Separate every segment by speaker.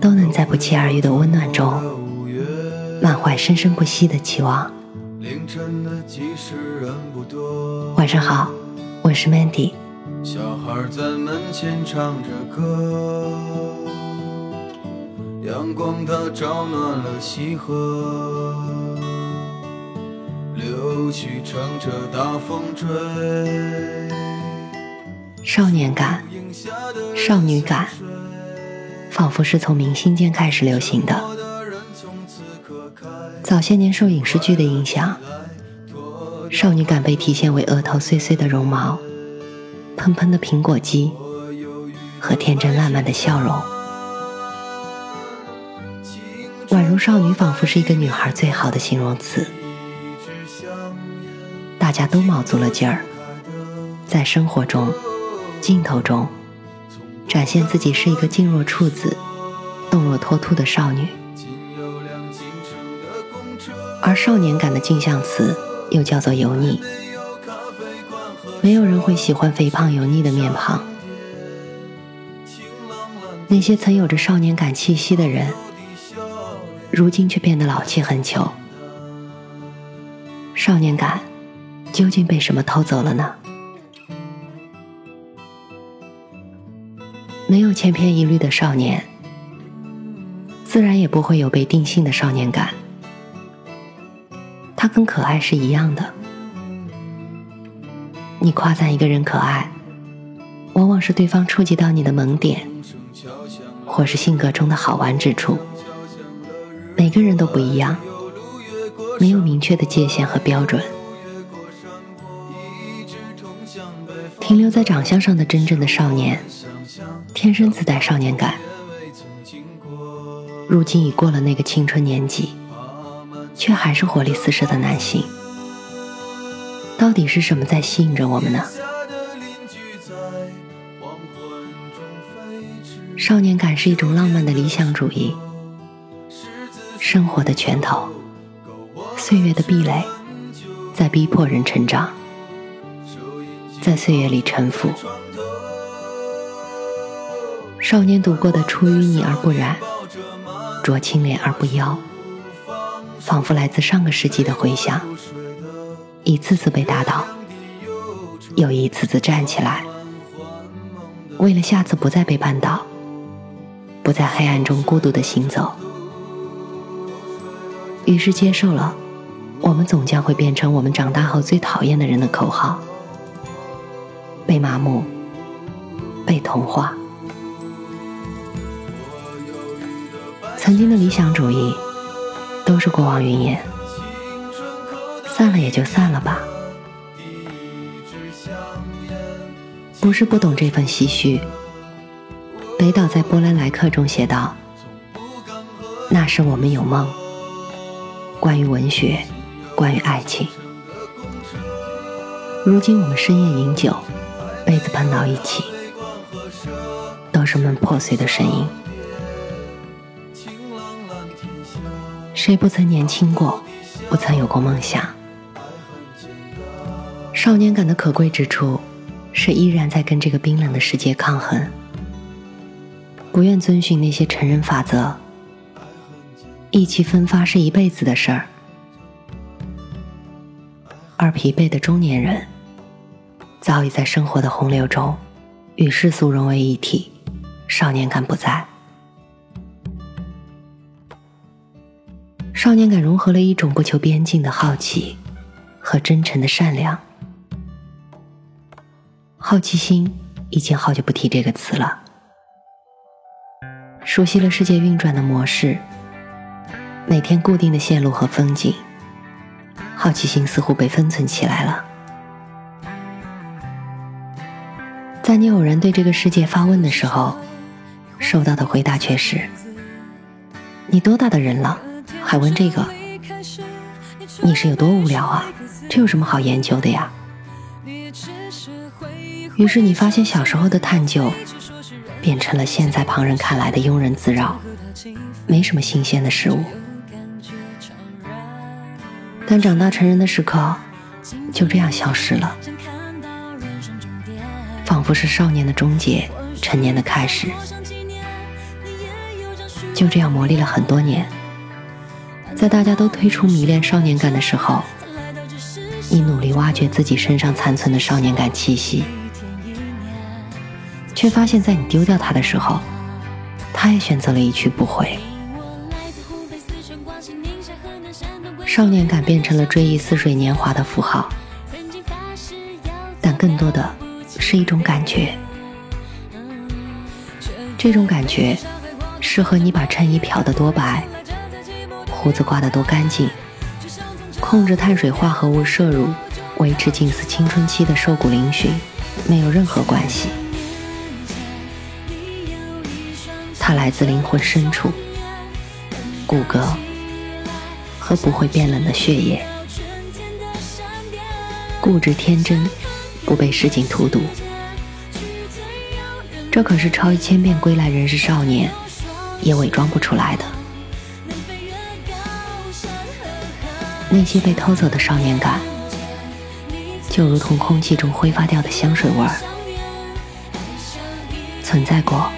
Speaker 1: 都能在不期而遇的温暖中，满怀生生不息的期望。晚上好，我是 Mandy。小孩在门前唱着歌，阳光它照暖了溪河，柳絮乘着大风追。少年感，少女感。仿佛是从明星间开始流行的。早些年受影视剧的影响，少女感被体现为额头碎碎的绒毛、喷喷的苹果肌和天真烂漫的笑容，宛如少女仿佛是一个女孩最好的形容词。大家都卯足了劲儿，在生活中、镜头中。展现自己是一个静若处子、动若脱兔的少女，而少年感的镜像词又叫做油腻。没有人会喜欢肥胖油腻的面庞，那些曾有着少年感气息的人，如今却变得老气横秋。少年感究竟被什么偷走了呢？没有千篇一律的少年，自然也不会有被定性的少年感。它跟可爱是一样的。你夸赞一个人可爱，往往是对方触及到你的萌点，或是性格中的好玩之处。每个人都不一样，没有明确的界限和标准。停留在长相上的真正的少年。天生自带少年感，如今已过了那个青春年纪，却还是活力四射的男性。到底是什么在吸引着我们呢？少年感是一种浪漫的理想主义，生活的拳头，岁月的壁垒，在逼迫人成长，在岁月里沉浮。少年读过的“出淤泥而不染，濯清涟而不妖”，仿佛来自上个世纪的回响，一次次被打倒，又一次次站起来，为了下次不再被绊倒，不在黑暗中孤独的行走。于是接受了，我们总将会变成我们长大后最讨厌的人的口号，被麻木，被同化。曾经的理想主义都是过往云烟，散了也就散了吧。不是不懂这份唏嘘。北岛在《波兰来客》中写道：“那时我们有梦，关于文学，关于爱情。如今我们深夜饮酒，杯子碰到一起，都是梦破碎的声音。”谁不曾年轻过，不曾有过梦想？少年感的可贵之处，是依然在跟这个冰冷的世界抗衡，不愿遵循那些成人法则。意气风发是一辈子的事儿，而疲惫的中年人，早已在生活的洪流中与世俗融为一体，少年感不在。少年感融合了一种不求边境的好奇和真诚的善良。好奇心已经好久不提这个词了。熟悉了世界运转的模式，每天固定的线路和风景，好奇心似乎被封存起来了。在你偶然对这个世界发问的时候，收到的回答却是：
Speaker 2: 你多大的人了，还问这个？你是有多无聊啊？这有什么好研究的呀？于是你发现小时候的探究，变成了现在旁人看来的庸人自扰，没什么新鲜的事物。但长大成人的时刻，就这样消失了，仿佛是少年的终结，成年的开始。就这样磨砺了很多年，在大家都推出迷恋少年感的时候，你努力挖掘自己身上残存的少年感气息，却发现，在你丢掉它的时候，他也选择了一去不回。少年感变成了追忆似水年华的符号，但更多的是一种感觉，这种感觉。适合你把衬衣漂得多白，胡子刮得多干净，控制碳水化合物摄入，维持近似青春期的瘦骨嶙峋，没有任何关系。它来自灵魂深处，骨骼和不会变冷的血液，固执天真，不被市井荼毒。这可是超一千遍归来仍是少年。也伪装不出来的，那些被偷走的少年感，就如同空气中挥发掉的香水味儿，存在过，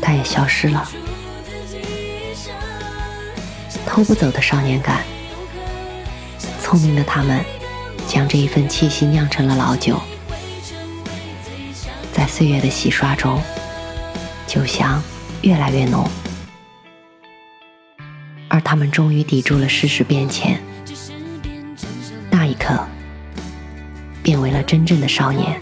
Speaker 2: 但也消失了。偷不走的少年感，聪明的他们，将这一份气息酿成了老酒，在岁月的洗刷中，酒香。越来越浓，他们终于抵住了世事变迁，那一刻，变为了真正的少年。